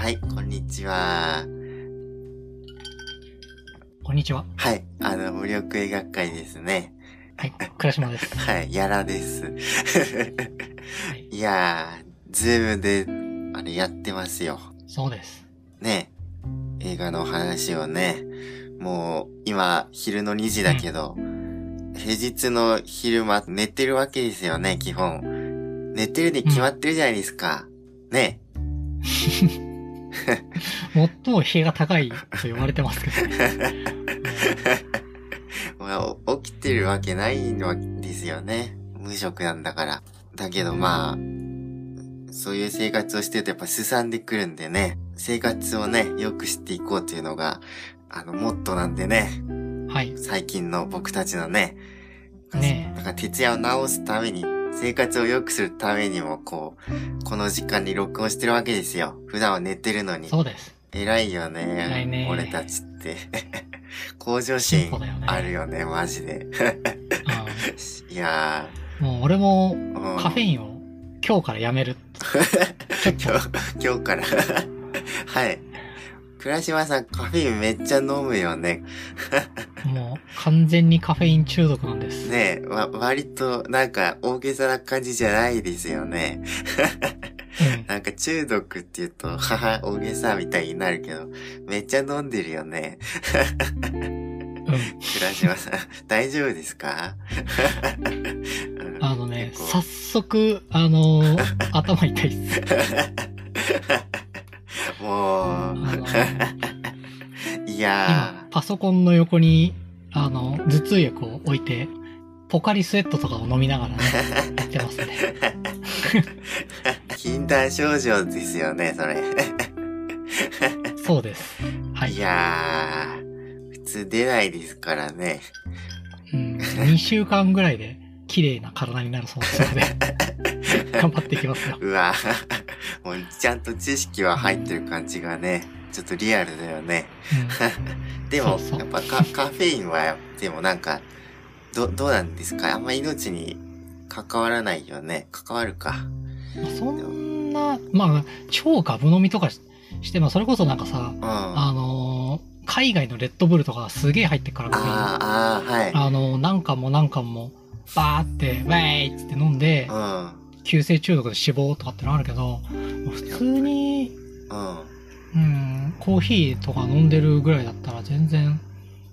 はい、こんにちは。こんにちは。はい、あの、無力映画会ですね。はい、倉島です。はい、やらです。はい、いやー、ズームで、あれやってますよ。そうです。ね。映画の話をね。もう、今、昼の2時だけど、平日の昼間、寝てるわけですよね、基本。寝てるに決まってるじゃないですか。ね。最も日が高いと言われてますけどね。まあ、お起きてるわけないわけですよね。無職なんだから。だけどまあ、そういう生活をしてるとやっぱすさんでくるんでね。生活をね、良くしていこうというのが、あの、モットーなんでね。はい。最近の僕たちのね。ねだから徹夜を直すために、生活を良くするためにも、こう、この時間に録音してるわけですよ。普段は寝てるのに。そうです。偉いよね。偉いね俺たちって。向上心進歩だよねあるよね、マジで。いやうん、もう俺もカフェインを今日からやめる。今日から。はい。倉島さん、カフェインめっちゃ飲むよね。と、もう完全にカフェイン中毒なんです。ねえ、わ、割と、なんか、大げさな感じじゃないですよね。うん。なんか中毒って言うと、母、大げさみたいになるけど、めっちゃ飲んでるよね。うん。倉島さん、大丈夫ですか？うんあのね、早速、あのー 頭痛いっす。もう、いや今、パソコンの横に、あの、頭痛薬を置いて、ポカリスエットとかを飲みながらね、やってますね。ー、禁断症状ですよね、それ。そうです。はいい。やー、普通出ないですからね。うん、2週間ぐらいで綺麗な体になるそうですので、頑張っていきますよ。うわもうちゃんと知識は入ってる感じがね、ちょっとリアルだよね。でも、そうそうやっぱカカフェインは、でもなんか、ど、どうなんですか？あんま命に関わらないよね。関わるか。うん、そんな、まあ、超ガブ飲みとかししても、それこそなんかさ、うん。ああのー海外のレッドブルとかすげえ入ってっから、あー、あーはい。あのー何巻も何巻も、バーって、ウェイっつって飲んでう、ん。急性中毒で死亡とかってのあるけど、普通に、うん。うん、コーヒーとか飲んでるぐらいだったら全然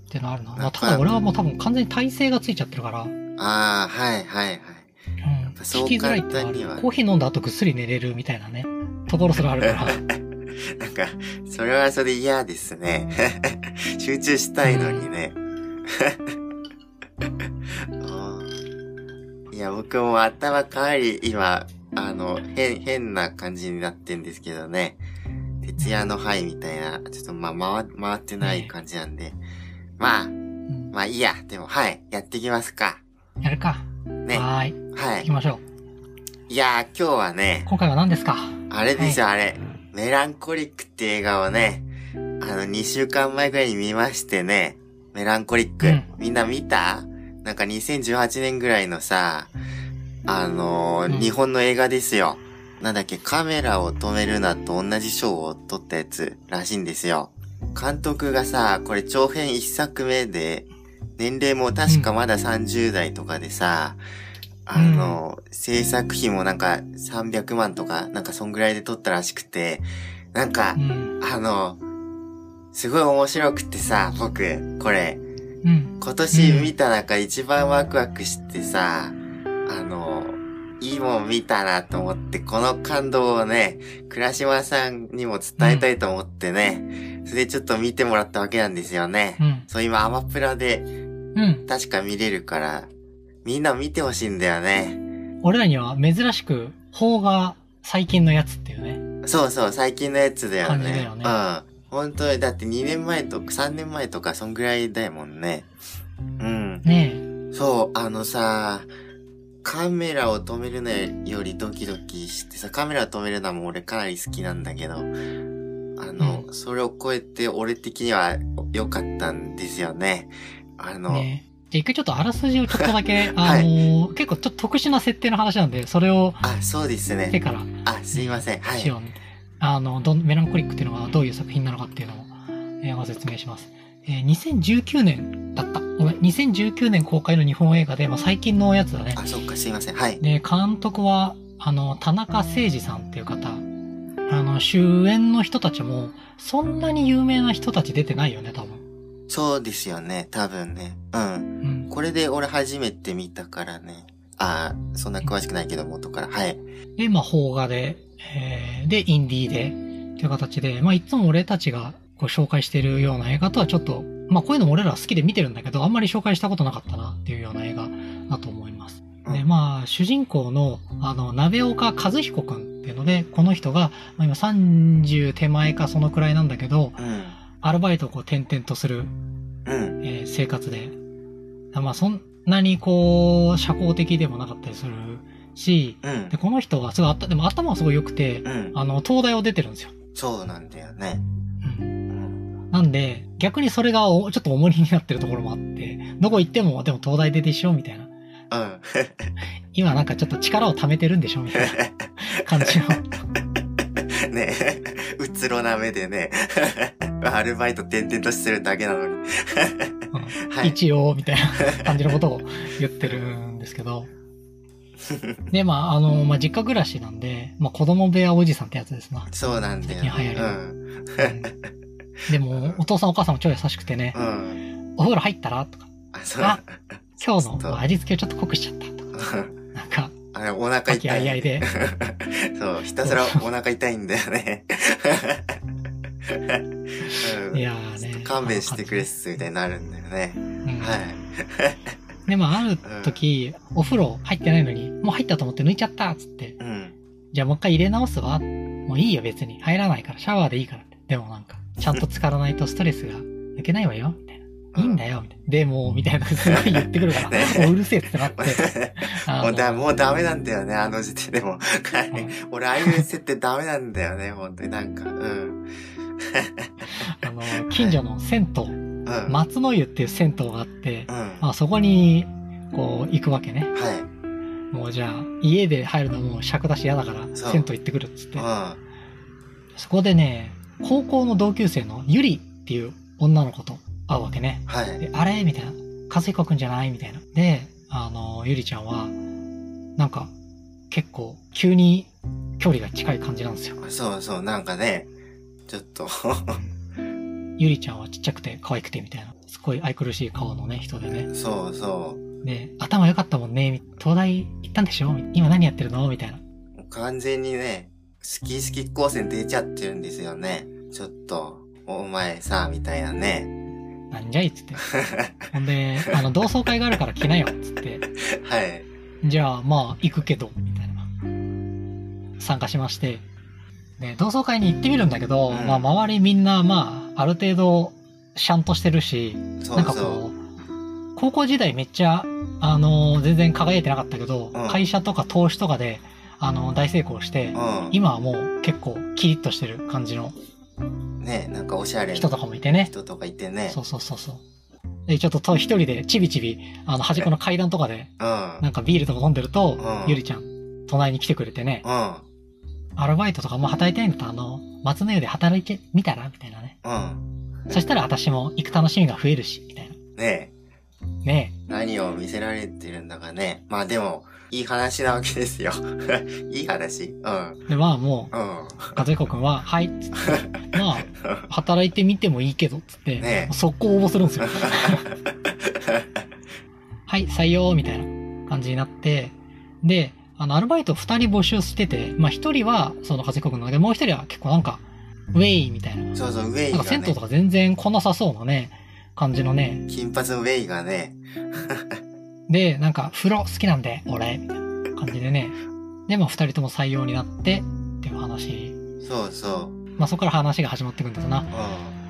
ってのあるな。まあ、ただ俺はもう多分完全に耐性がついちゃってるから、うん、ああ、はいはいはい。そう聞きづらいってのはあ簡単にはるコーヒー飲んだ後ぐっすり寝れるみたいなね、ところすらあるから。なんか、それはそれ嫌ですね。集中したいのにね。うんいや、僕も頭かなり今、あの、変、変な感じになってんですけどね。徹夜の範囲みたいな、ちょっとまあ、回、回ってない感じなんで。まあ、うんまあいいや。でも、はい。やっていきますか。やるか。ね。はーい。はい行き。ましょう。いやー、今日はね、今回は何ですか？あれですよ、あれ。メランコリックって映画をね、あの、2週間前くらいに見ましてね、メランコリック。うんみんな見た？なんか2018年ぐらいのさ、あのーうん日本の映画ですよ。なんだっけ、カメラを止めるなと同じ賞を取ったやつらしいんですよ。監督がさ、これ長編1作目で、年齢も確かまだ30代とかでさ、あの、制作費もなんか300万とか、なんかそんぐらいで撮ったらしくて、なんかう、ん。あの、すごい面白くてさ、僕、これ、うん。今年見た中一番ワクワクしてさ、あの、いいもん見たなと思って、この感動をね、倉島さんにも伝えたいと思ってね、それでちょっと見てもらったわけなんですよね。うん。そう、今アマプラでうん。確か見れるから、みんな見てほしいんだよね。俺らには珍しく、邦画最近のやつっていうね。そうそう、最近のやつだよね。感じだよねうん。本当に、だって2年前とか3年前とか、そんぐらいだもんね。うん。ねそう、あのさ、カメラを止めるのよりドキドキしてさ、カメラを止めるのも俺かなり好きなんだけど、あの、それを超えて俺的には良かったんですよね。あえ。の、ねえ。じゃあ一回ちょっとあらすじをちょっとだけ、はいあのー結構ちょっと特殊な設定の話なんで、それをあ、そうですね。してからあ、すいません。はい。しようね。あの、どんメランコリックっていうのがどういう作品なのかっていうのを、えーご説明します。えー2019年だった。ごめん、2019年公開の日本映画で、まあ、最近のやつだね。あ、そっか、すいません。はい。で、監督は、あの、田中誠二さんっていう方。あの、主演の人たちも、そんなに有名な人たち出てないよね、多分。そうですよね、多分ね。うん。うん。これで俺初めて見たからね。あーそんな詳しくないけど、元から。はい。で、まあ、邦画で、えーで、インディーで、っていう形で、まあ、いつも俺たちがこう紹介してるような映画とはちょっと、まあ、こういうのも俺ら好きで見てるんだけど、あんまり紹介したことなかったなっていうような映画だと思います。で、うんまあ、主人公の、あの、鍋岡和彦くんっていうので、この人が、まあ、今30手前かそのくらいなんだけど、うん。アルバイトをこう転々とする、うん。えー生活で、まあ、そんなにこう、社交的でもなかったりするし、うんで、。この人はすごいあった、でも頭はすごい良くて、うん。あの、東大を出てるんですよ。そうなんだよね。うん。うん。なんで、逆にそれがおちょっと重荷になってるところもあって、どこ行っても、でも東大出でしょみたいな。うん。今なんかちょっと力を貯めてるんでしょみたいな 感じの。ねうつろな目でね。アルバイト転々としてるだけなのに。はい。一応、みたいな感じのことを 言ってるんですけど。で、まあ、あの、まあ、実家暮らしなんで、まあ、子供部屋おじさんってやつですな。そうなんだよね。最近流行りのうん。うんでも、お父さんお母さんも超優しくてね、うん。お風呂入ったらとか、あ、そう。あ今日の味付けをちょっと濃くしちゃったとか、うんなんか、あれ、お腹痛い。あいあいで、そう、ひたすらお腹痛いんだよね。うんいやーね。勘弁してくれっす、みたいになるんだよね。うんはい。で、まあ、ある時、お風呂入ってないのに、もう入ったと思って抜いちゃったっつって、うん。じゃあもう一回入れ直すわ。もういいよ別に。入らないから、シャワーでいいからって。でもなんか、ちゃんと浸からないとストレスが 抜けないわよ、みたいな。いいんだよ、みたいな。でも、みたいな、すごい言ってくるから、ねもううるせえってなって。もうだ、もうダメなんだよね、あの時点でも。俺、ああいう設定ダメなんだよね、本当になんか。うん。あの、近所の銭湯、うん。松の湯っていう銭湯があってう、ん。まあそこに、こう、行くわけね。はい。もうじゃあ、家で入るのも尺だし嫌だから、そう銭湯行ってくるっつってう。ん。そこでね、高校の同級生のゆりっていう女の子と会うわけね。はい。で、あれ？みたいな。和彦くんじゃない？みたいな。で、あの、ゆりちゃんは、なんか、結構、急に距離が近い感じなんですよ。そうそう、なんかね、ちょっと、ゆりちゃんはちっちゃくて可愛くてみたいな。すごい愛くるしい顔のね、人でね。そうそで、頭良かったもんね。み東大行ったんでしょ？今何やってるの？みたいな。う。完全にね、好き好き光線出ちゃってるんですよね。ちょっと、お前さ、みたいなね。なんじゃいっつって。ほんで、あの、同窓会があるから来なよっつって。はい。じゃあ、まあ、行くけど、みたいな。参加しまして。で、同窓会に行ってみるんだけど、うんまあ、周りみんな、まあ、ある程度、シャンとしてるし、なんかそこう、高校時代めっちゃ、あの、全然輝いてなかったけど、うん会社とか投資とかで、あの、大成功して。今はもう結構キリッとしてる感じのね、なんかおしゃれ人となかもいてね。人とかいてね。そうそうそうそう。で、ちょっとと一人でちびちび、あの、端っこの階段とかで、うん。なんかビールとか飲んでると、うんゆりちゃん、隣に来てくれてね、うん。アルバイトとかあんま働いてないんだったら、あの、松の湯で働いてみたらみたいなね。うん。そしたら私も行く楽しみが増えるし、みたいな。ねね何を見せられてるんだかね。まあでも、いい話なわけですよ。いい話うん。え。で、まあもう、うん。和彦くんは、はい、つって、まあ、働いてみてもいいけど、つって、ねえ速攻応募するんですよ。はい、採用、みたいな感じになって、で、あの、アルバイト二人募集してて、まあ一人は、その和彦くんなんだけど、もう一人は結構なんか、ウェイみたいな。そうそう、ウェイなんか銭湯と、か全然来なさそうなね、感じのね。金髪のウェイがね、で、なんか、風呂好きなんで、俺、みたいな感じでね。で、まあ二人とも採用になって、っていう話。そうそまあそこから話が始まっていくんだなう。。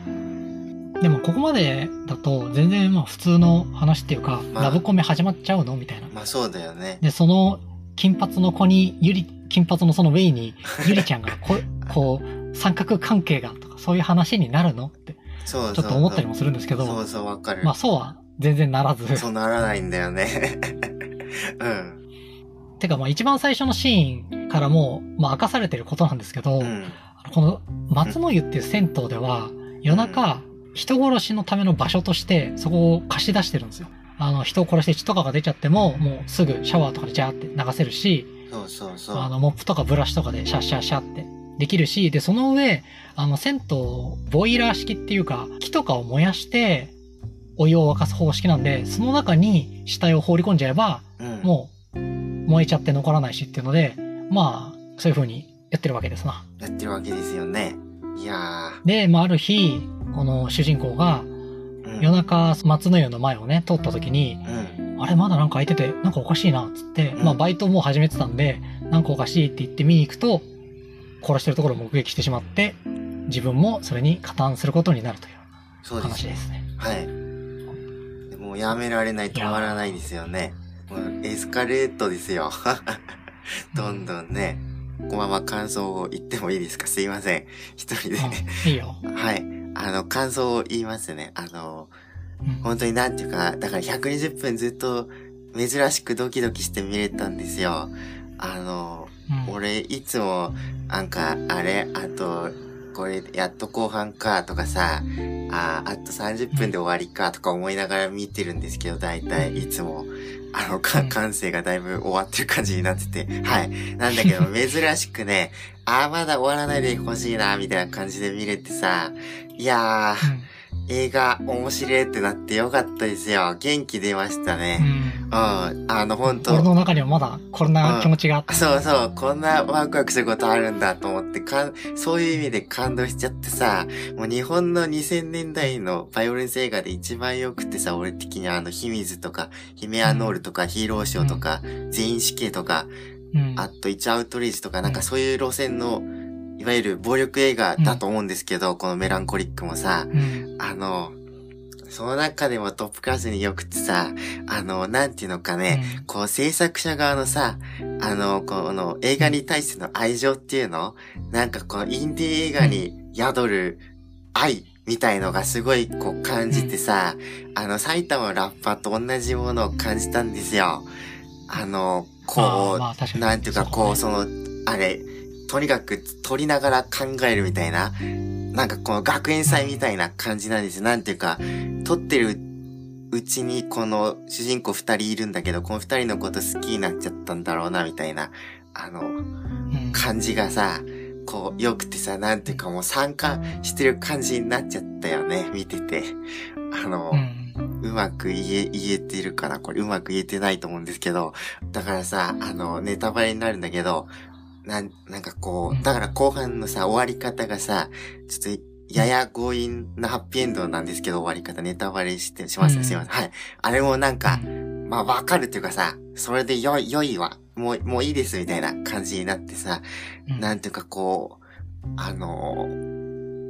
うん。でもここまでだと全然まあ普通の話っていうか、まあラブコメ始まっちゃうの？みたいな。まあそうだよね。で、その金髪の子に、ゆり、金髪のそのウェイに、ゆりちゃんがこ、こう、三角関係がとか、そういう話になるの？って。ちょっと思ったりもするんですけど、そうそう、わかる。まあそうは全然ならず。そうならないんだよね。うん。てかまあ一番最初のシーンからもう、まあ明かされてることなんですけど、うん。この松の湯っていう銭湯では、夜中、人殺しのための場所として、そこを貸し出してるんですよ。あの、人を殺して血とかが出ちゃっても、もうすぐシャワーとかでジャーって流せるし、そうそうそう。あの、モップとかブラシとかでシャッシャッシャってできるし、で、その上、あの、銭湯、ボイラー式っていうか、木とかを燃やして、お湯を沸かす方式なんで、その中に死体を放り込んじゃえば、うん、もう、燃えちゃって残らないしっていうので、まあ、そういう風にやってるわけですな。やってるわけですよね。いやで、まあ、ある日、この主人公が、夜中、松の湯の前をね、通った時に、うん。あれまだなんか開いてて、なんかおかしいな、つって、うんまあバイトもう始めてたんで、なんかおかしいって言って見に行くと、殺してるところを目撃してしまって、自分もそれに加担することになるというそうですね。話ですね。はい。でもうやめられない、止まらないですよね。もうエスカレートですよ。どんどんね。このまま感想を言ってもいいですか？すいません。一人で。うんいいよ。はい。あの、感想を言いますね。あの、うん本当になんていうか、だから120分ずっと珍しくドキドキして見れたんですよ。あの、うん俺いつも、なんか、あれあと、これ、やっと後半かとかさ、ああと30分で終わりかとか思いながら見てるんですけど、大体いつも、あの、感性がだいぶ終わってる感じになってて、はい。なんだけど、珍しくね、ああ、まだ終わらないでほしいな、みたいな感じで見れてさ、いやー、うん映画面白いってなってよかったですよ。元気出ましたうね。んうん。あの、ほんと。俺の中にはまだこんな気持ちがあった。そうそう、こんなワクワクすることあるんだと思って、かん、そういう意味で感動しちゃってさ、もう日本の2000年代のバイオレンス映画で一番良くてさ、俺的にはあの、秘密とか、ヒメアノールとか、ヒーローショーとか、全員死刑とか、うんあと、イチアウトレイジとか、なんかそういう路線の、いわゆる暴力映画だと思うんですけど、このメランコリックもさ、うん。あの、その中でもトップクラスに良くてさ、あの、なんていうのかね、こう制作者側のさ、あの、この映画に対しての愛情っていうのなんかこのインディー映画に宿る愛みたいのがすごいこう感じてさ、あの埼玉のラッパーと同じものを感じたんですよ。あの、こう、なんていうかこう、その、あれ、とにかく撮りながら考えるみたいな、なんかこの学園祭みたいな感じなんですよ。なんていうか、撮ってるうちにこの主人公二人いるんだけど、この二人のこと好きになっちゃったんだろうな、みたいな、あの、うん感じがさ、こう、良くてさ、なんていうかもう参加してる感じになっちゃったよね、見てて。あの、うんうまく言え、言えてるかなこれうまく言えてないと思うんですけど、だからさ、あの、ネタバレになるんだけど、なん、なんかこうだから後半のさ、終わり方がさ、ちょっと、やや強引なハッピーエンドなんですけど、終わり方、ネタバレして、しますすいません。はい。あれもなんか、まあわかるっていうかさ、それで良い、良いわ。もう、もういいですみたいな感じになってさ、うんなんていうかこう、あの、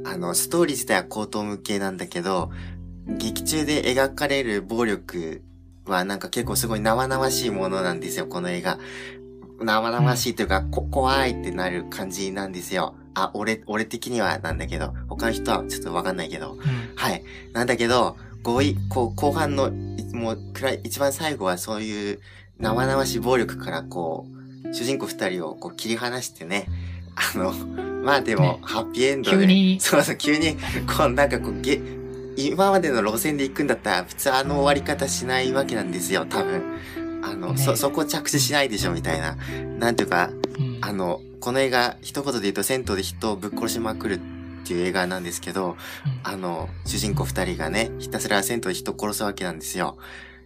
あの、ストーリー自体は高等無形なんだけど、劇中で描かれる暴力はなんか結構すごい生々しいものなんですよ、この映画。生々しいというか、こ怖いってなる感じなんですよ。あ、俺、俺的にはなんだけど、他の人はちょっとわかんないけど。うんはい。なんだけど、ごい、こう、後半の、いもう、くらい、一番最後はそういう生々しい暴力からこう、主人公二人をこう切り離してね、あの、まあでも、ねハッピーエンドで、急にそうそう、急に、こう、なんかこう、げ、今までの路線で行くんだったら、普通あの終わり方しないわけなんですよ、多分。あの、ねそ、そこ着地しないでしょ、みたいな。なんていうか、うんあの、この映画、一言で言うと、銭湯で人をぶっ殺しまくるっていう映画なんですけど、あの、主人公二人がね、ひたすら銭湯で人殺すわけなんですよ。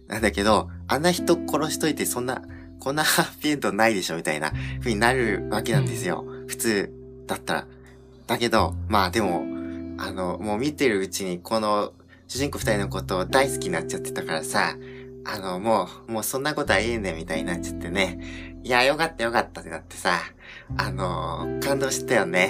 なんだけど、あんな人殺しといて、そんな、こんなハッピーエンドないでしょ、みたいな風になるわけなんですよ。普通だったら。だけど、まあでも、あの、もう見てるうちに、この、主人公二人のことを大好きになっちゃってたからさ、あの、もう、もうそんなことはええねんみたいになっちゃってね。いや、よかったよかったってなってさ、あの感動したよね。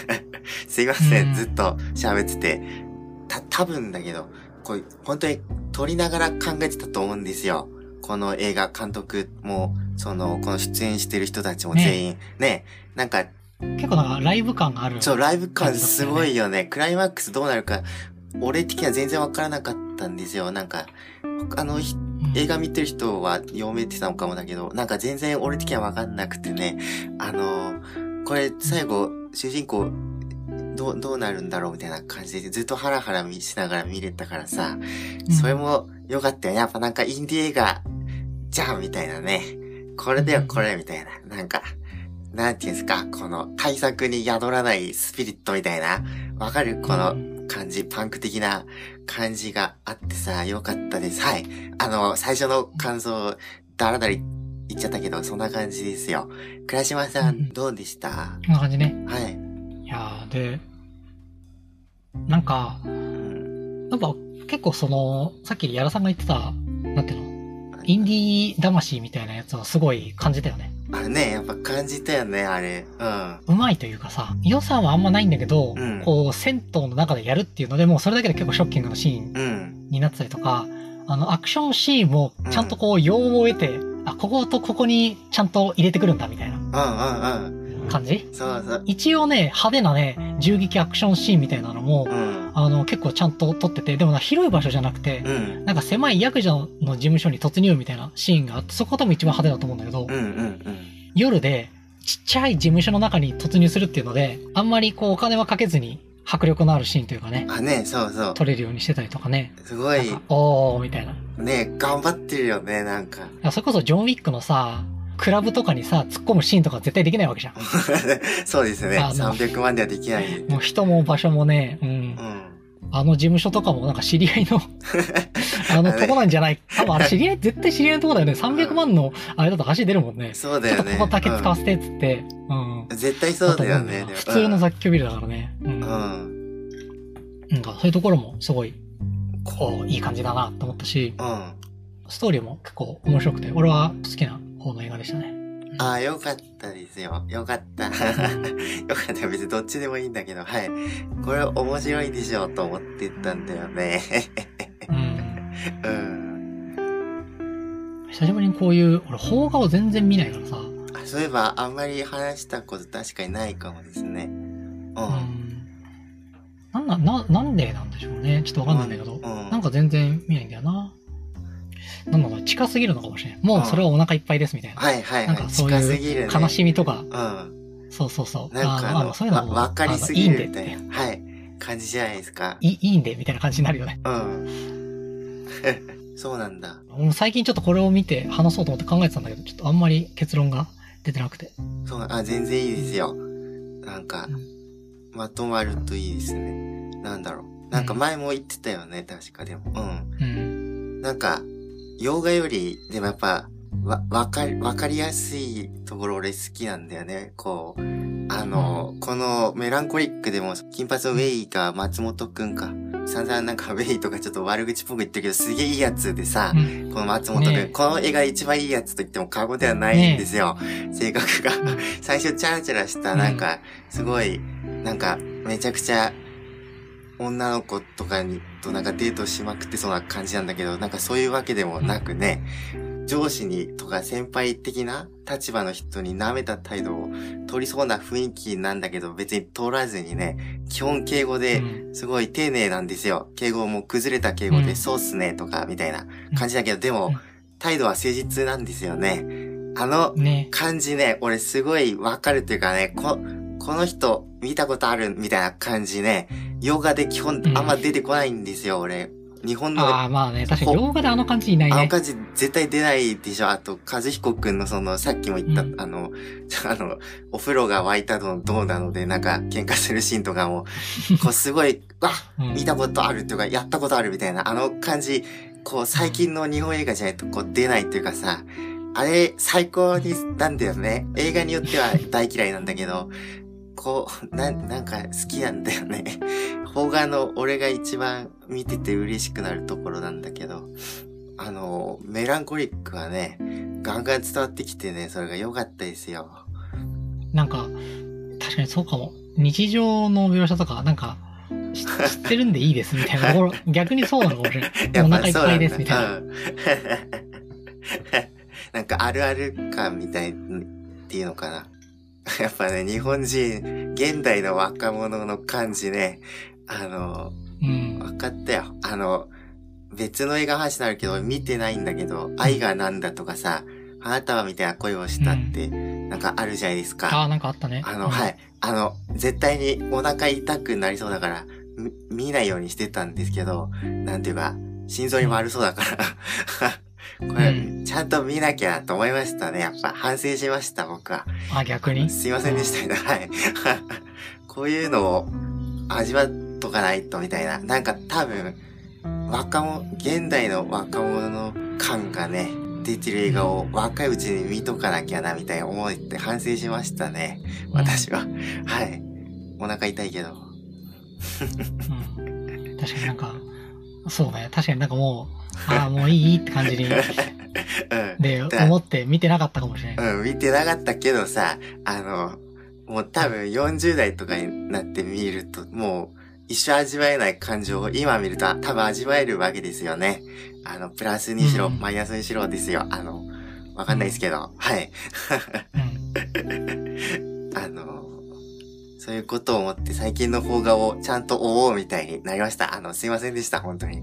すいません、うんずっと喋ってて。た、多分だけど、こう、本当に撮りながら考えてたと思うんですよ。この映画、監督も、その、この出演してる人たちも全員。ねなんか、結構なんかライブ感がある。そう、ライブ感すごいよね。クライマックスどうなるか、俺的には全然わからなかったんですよ。なんか、あの、映画見てる人は読めてたのかもだけど、なんか全然俺的にはわかんなくてね。あの、これ最後、主人公、どう、どうなるんだろうみたいな感じでずっとハラハラしながら見れたからさ、それも良かったよ。やっぱなんかインディ映画、じゃんみたいなね。これだよ、これみたいな。なんか、なんていうんですか、この対策に宿らないスピリットみたいな。わかる？この感じ、パンク的な感じがあってさ、良かったです。はい。あの、最初の感想、だらだら言っちゃったけど、そんな感じですよ。倉島さん、どうでした？こんな感じね。はい。いやーで、なんか、うん。やっぱ結構その、さっき矢田さんが言ってた、なんていうの、インディー魂みたいなやつはすごい感じたよね。あれね、やっぱ感じたよね、あれ。うん。うまいというかさ、予算はあんまないんだけど、うんこう、銭湯の中でやるっていうので、もうそれだけで結構ショッキングなシーンうん。になってたりとか、あの、アクションシーンもちゃんとこう、用を得て、あ、こことここにちゃんと入れてくるんだみたいなうんうんうん。感じ？そうそう。一応ね、派手なね、銃撃アクションシーンみたいなのも、うん。あの、結構ちゃんと撮ってて、でもな、広い場所じゃなくて、うん。なんか狭いヤクザの事務所に突入みたいなシーンがあって、そこが多分一番派手だと思うんだけど、うんうんうん。夜でちっちゃい事務所の中に突入するっていうので、あんまりこうお金はかけずに迫力のあるシーンというかね、あ、ね、そうそう。撮れるようにしてたりとかね。すごいおー、みたいな。いね、頑張ってるよね、なんか。やそれこそジョン・ウィックのさ、クラブとかにさ、突っ込むシーンとか絶対できないわけじゃん。そうですね。あの300万ではできない。もう人も場所もね、うんう。ん。あの事務所とかもなんか知り合いの、あのとこなんじゃない多分あれ知り合い、絶対知り合いのとこだよね。300万のあれだと足出るもんね。ちょっとそうだよね。ここだけ使わせてっつって、うん。うん絶対そうだよね。普通の雑居ビルだからね。うん。うん。なんかそういうところもすごい、こう、いい感じだなと思ったし、うん。ストーリーも結構面白くて、俺は好きな方の映画でしたね。ああ、よかったですよ。よかった。よかった。別にどっちでもいいんだけど、はい。これ面白いでしょうと思ってたんだよね。うん。うん。久しぶりにこういう、俺、邦画を全然見ないからさ、あそういえば、あんまり話したこと確かにないかもですね。う。うんん。なんな、な、なんでなんでしょうね。ちょっとわかんないんだけど、うんなんか全然見ないんだよな。なんだろう、近すぎるのかもしれない。もうそれはお腹いっぱいですみたいな。はいはいはい。なんかそう近すぎるね。いう悲しみとか、うん。そうそうそう。なんかあの、あそういうのもわわかりすぎるみたいな。はい。感じじゃないですか。いいいいんで、みたいな感じになるよね。うん。そうなんだ。最近ちょっとこれを見て話そうと思って考えてたんだけど、ちょっとあんまり結論が出てなくて。そうな、あ、全然いいですよ。なんかうん、まとまるといいですね。なんだろう。なんか前も言ってたよね、確かでも。うん。うん。なんか、洋画より、でもやっぱ、わ、わかり、わかりやすいところ俺好きなんだよね。こう、あの、このメランコリックでも、金髪のウェイが松本くんか。散々なんかウェイとかちょっと悪口っぽく言ってるけど、すげえいいやつでさ、うんこの松本くん、ねえこの映画一番いいやつと言っても過言ではないんですよ。性格が。最初チャラチャラした、なんか、すごい、なんか、めちゃくちゃ、女の子とかに、となんかデートしまくってそうな感じなんだけど、なんかそういうわけでもなくね、上司にとか先輩的な立場の人に舐めた態度を取りそうな雰囲気なんだけど、別に取らずにね、基本敬語で、うんすごい丁寧なんですよ。敬語も崩れた敬語で、うんそうっすね、とか、みたいな感じだけど、でもうん、態度は誠実なんですよね。あのね。感じね、俺すごいわかるっていうかね、こ、この人見たことあるみたいな感じね、洋画で基本あんま出てこないんですよ、俺。日本のああ、まあね、確かに洋画であの感じいないね。あの感じ絶対出ないでしょ。あと、和彦くんのその、さっきも言った、うんあの、あの、お風呂が沸いたのどうなので、なんか喧嘩するシーンとかも、こうすごい、わうん見たことあるっていうか、やったことあるみたいな、あの感じ、こう最近の日本映画じゃないとこう出ないっていうかさ、あれ最高になんだよね。映画によっては大嫌いなんだけど、こう、なん、なんか好きなんだよね。邦画の俺が一番見てて嬉しくなるところなんだけど、あの、メランコリックはね、ガンガン伝わってきてね、それが良かったですよ。なんか、確かにそうかも。日常の描写とか、なんか、し知ってるんでいいですみたいなところ、逆にそうなのかもしれない。お腹いっぱいですみたいな。うん なんかあるある感みたいっていうのかな。やっぱね、日本人、現代の若者の感じね、あの、うん。分かったよ。あの、別の映画の話になるけど、見てないんだけど、愛がなんだとかさ、あなたはみたいな恋をしたって、なんかあるじゃないですか。ああ、なんかあったね。あの、うんはい。あの、絶対にお腹痛くなりそうだから、み見ないようにしてたんですけど、なんていうか、心臓に悪そうだから、これ、うちゃんと見なきゃと思いましたね。やっぱ反省しました、僕は。あ、逆に？すいませんでしたね。はい。こういうのを味わっとかないとみたいな。なんか多分、若者、現代の若者の感がね、出てる映画を若いうちに見とかなきゃなみたいな思って反省しましたね。私は。はい。お腹痛いけど。うん。確かになんか、そうね。確かになんかもう、ああ、もういいって感じに、うん。で、だ思って見てなかったかもしれない。うん、見てなかったけどさ、あの、もう多分40代とかになって見ると、もう一生味わえない感情を今見ると多分味わえるわけですよね。あの、プラスにしろ、うんマイナスにしろですよ。あの、わかんないですけど、はい。うん。あの、そういうことを思って最近の邦画をちゃんと追おうみたいになりました。あの、すいませんでした、本当に。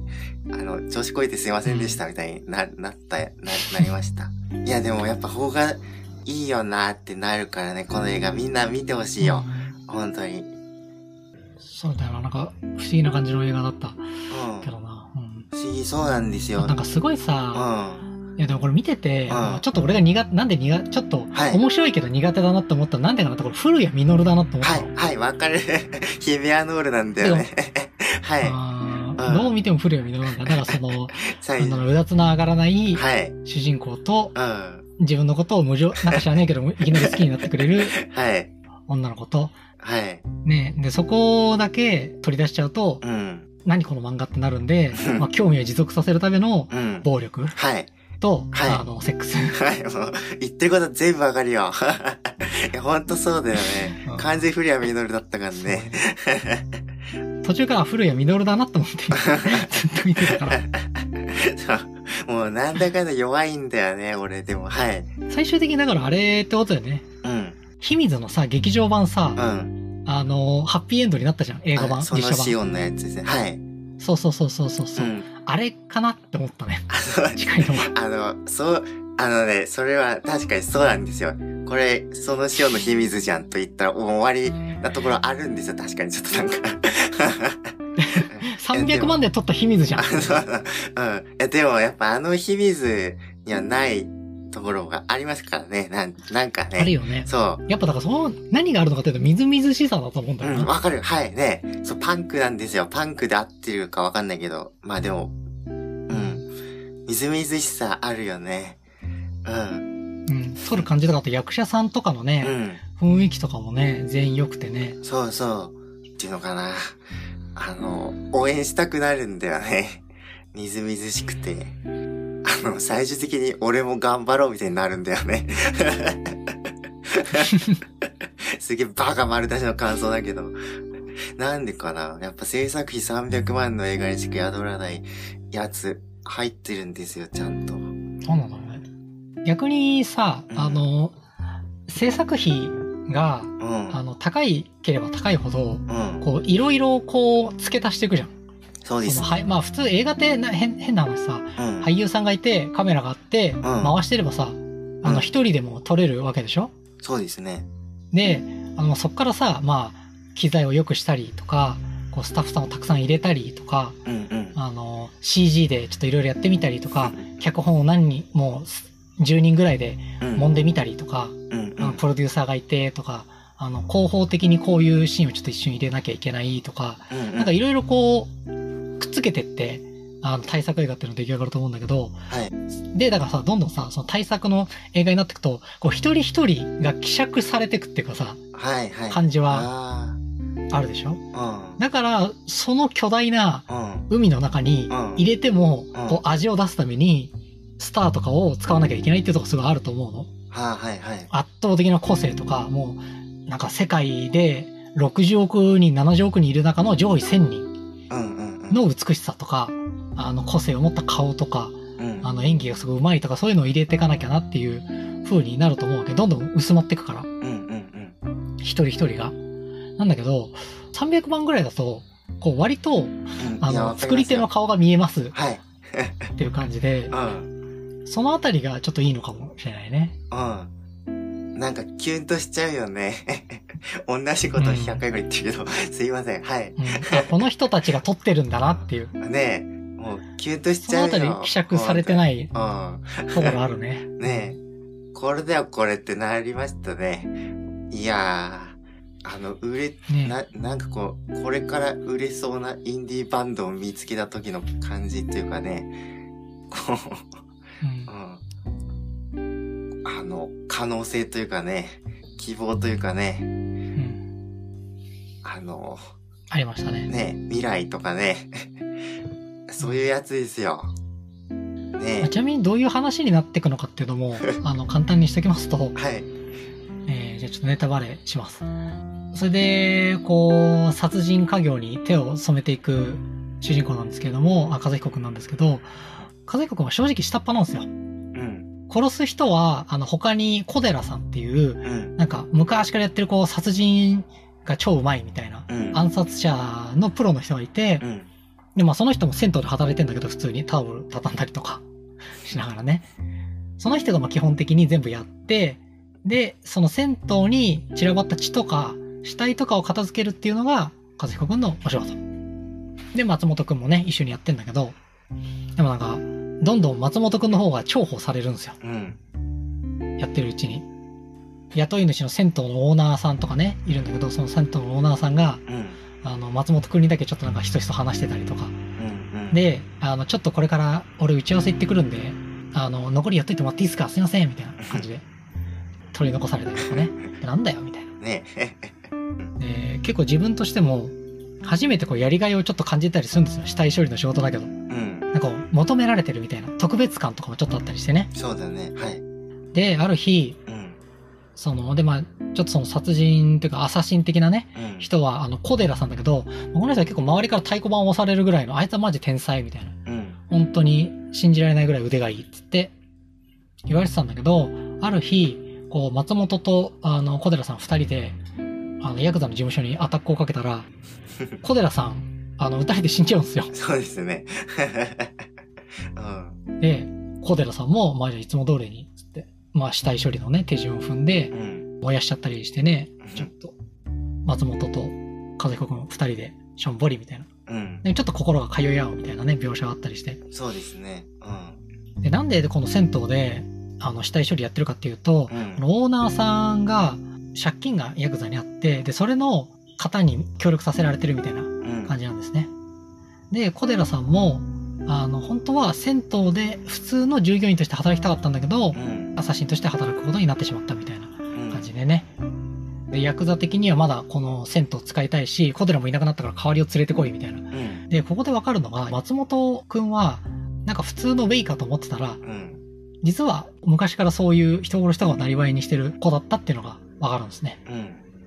あの、調子こいてすいませんでしたみたいにな、なった、な、なりました。いや、でもやっぱ邦画いいよなってなるからね、この映画みんな見てほしいよ。うん本当に。そうだよな。なんか、不思議な感じの映画だったうん。けどな。うん。不思議そうなんですよ。なんかすごいうん。いやでもこれ見てて、うんちょっと俺が苦手、なんで苦手、ちょっとはい面白いけど苦手だなって思ったらなんでかなってこれ古谷実だなって思ったの？い、はい、わかる。ヒメアノールなんだよね。はい。どう見ても古谷実なんだ。だからその、最 あの、うだつの上がらないはい。主人公とうん。自分のことを無情、なんか知らないけど、いきなり好きになってくれるはい。女の子と、はい。ね、で、そこだけ取り出しちゃうと、うん。何この漫画ってなるんで、まあ、興味を持続させるためのうん。暴力はい。と、はいあの、セックス。はい、もう、言ってること全部わかるよ。いや、ほんとそうだよねうん。完全に古谷実だったからね。ね途中から古谷実だなと思って、ずっと見てたから。もう、なんだかんだ弱いんだよね、俺。でも、はい。最終的にだからあれってことだよね。うん。秘密のさ、劇場版さ、うん。あの、ハッピーエンドになったじゃん、映画版、あそ。のシオンのやつですね。はい。そうそうそうそうそうそうう、ん。あれかなって思ったね。あの、近いのは。あの、そう、あのね、それは確かにそうなんですよ。これ、その塩の秘密じゃんと言ったらもう終わりなところあるんですよ。確かにちょっとなんか。300万で撮った秘密じゃん うん。でもやっぱあの秘密にはないところがありますからね。なん、なんかね。あるよね。そやっぱだからその、何があるのかっていうと、みずみずしさだと思うんだう。うん。わかる。はい。ね。そう、パンクなんですよ。パンクで合ってるかわかんないけど。まあでも、うん。みずみずしさあるよね。うん。うん。撮る感じとかあと役者さんとかのうね、ん。雰囲気とかもね、全員良くてね。そうそう。っていうのかな。あの、応援したくなるんだよね。みずみずしくて。あの、最終的に俺も頑張ろうみたいになるんだよね。すげえバカ丸出しの感想だけど。なんでかな？やっぱ制作費300万の映画にしか宿らないやつ入ってるんですよ、ちゃんと。そうなんだろうね。逆にさ、うんあの、制作費が、うん。あの、高いければ高いほど、うん。こう、いろいろこう、付け足していくじゃん。そうですそのはい、まあ普通映画ってな変変な話さ、うん。俳優さんがいて、カメラがあって、回してればさ、あうんの、一人でも撮れるわけでしょ？そうですね。で、あの、そっからさ、まあ、機材を良くしたりとか、こう、スタッフさんをたくさん入れたりとか、うんうん。あの、CG でちょっといろいろやってみたりとかう、脚本を何人、もう、10人ぐらいでうん。揉んでみたりとか、うんうん。あのプロデューサーがいてとか、あの、広報的にこういうシーンをちょっと一瞬入れなきゃいけないとか、うんうん。なんかいろいろこう、くっつけてって、あの、対策映画っていうの出来上がると思うんだけど、はい。で、だからさ、どんどんさ、その対策の映画になっていくと、こう、一人一人が希釈されていくっていうかさ、はいはい。感じはああるでしょ？あ。だから、その巨大なうん。うん。海の中にうん入れても、うんこう、味を出すために、スターとかを使わなきゃいけないっていうところすごいあると思うの。はあ、はいはい。圧倒的な個性とか、もう、なんか世界で60億人、70億人いる中の上位1000人うんうんうん。の美しさとか、あの個性を持った顔とか、うん。あの演技がすごい上手いとか、そういうのを入れていかなきゃなっていう風になると思うわけど、どんどん薄まっていくから。一人一人が。なんだけど、300万ぐらいだと、こう割と、うんあの、作り手の顔が見えますはい。っていう感じで う、ん。そのあたりがちょっといいのかもしれないね。うん。なんかキュンとしちゃうよね。同じこと100回ぐらい言ってるけど、すいません。はい。この人たちが撮ってるんだなっていう。ねえ、もうキュンとしそのあちゃうよ。たり希釈されてないところあるね。ん。ねえ、これだよこれってなりましたね。いやー、あの、売れ、ねな、なんかこう、これから売れそうなインディーバンドを見つけた時の感じっていうかね、こうんう、うん、あの、可能性というかね、希望というかね、うん。あの、ありましたね。ね、未来とかね、そういうやつですよ。ねまあちなみにどういう話になっていくのかっていうのも、あの、簡単にしときますと、はい。えーじゃあちょっとネタバレします。それで、こう、殺人家業に手を染めていく主人公なんですけれども、あ、和彦くんなんですけど、和彦くんは正直下っ端なんですよ。うん。殺す人は、あの、他に小寺さんっていう、うん。なんか、昔からやってるこう、殺人が超うまいみたいな、うん。暗殺者のプロの人がいてう、ん。で、まあその人も銭湯で働いてんだけど、普通にタオル畳んだりとか しながらね。その人がまあ基本的に全部やって、で、その銭湯に散らばった血とか、死体とかを片付けるっていうのが、和彦くんのお仕事。で、松本くんもね、一緒にやってんだけど、でもなんか、どんどん松本くんの方が重宝されるんですよ。うん。やってるうちに。雇い主の銭湯のオーナーさんとかね、いるんだけど、その銭湯のオーナーさんが、うん。あの、松本くんにだけちょっとなんかひそひそ話してたりとか、うん。うん、で、あの、ちょっとこれから俺打ち合わせ行ってくるんで、あの、残りやっといてもらっていいですか？すいませんみたいな感じで、取り残されたりとかね。なんだよみたいな。ねで、結構自分としても、初めてこうやりがいをちょっと感じたりするんですよ。死体処理の仕事だけど。うん。なんか求められてるみたいな特別感とかもちょっとあったりしてね。そうだね。はい。で、ある日、うん。その、で、まあ、ちょっとその殺人っていうかアサシン的なね、うん。人は、あの、小寺さんだけど、この人は結構周りから太鼓判を押されるぐらいの、あいつはマジ天才みたいな。うん。本当に信じられないぐらい腕がいいっつって言われてたんだけど、ある日、こう、松本と、あの、小寺さん二人で、あの、ヤクザの事務所にアタックをかけたら、小寺さん、あの、撃たれて死んじゃうんですよ。そうですね。うん。で、小寺さんも、まあじゃあいつも通りに、まあ死体処理のね、手順を踏んでう、ん。燃やしちゃったりしてね、ちょっと、松本と和彦君二人で、しょんぼりみたいな。うん。で、ちょっと心が通い合うみたいなね、描写があったりして。そうですね。うん。で、なんでこの銭湯で、あの、死体処理やってるかっていうと、うんオーナーさんが、借金がヤクザにあって、で、それの方に協力させられてるみたいなうん。感じなんですね。で、小寺さんも、あの、本当は銭湯で普通の従業員として働きたかったんだけどう、ん。アサシンとして働くことになってしまったみたいなうん。感じでね。で、ヤクザ的にはまだこの銭湯使いたいし、小寺もいなくなったから代わりを連れてこいみたいな。うん。で、ここでわかるのが、松本くんは、なんか普通のウェイかと思ってたら、うん。実は昔からそういう人殺しとかをなりわいにしてる子だったっていうのがわかるんですね。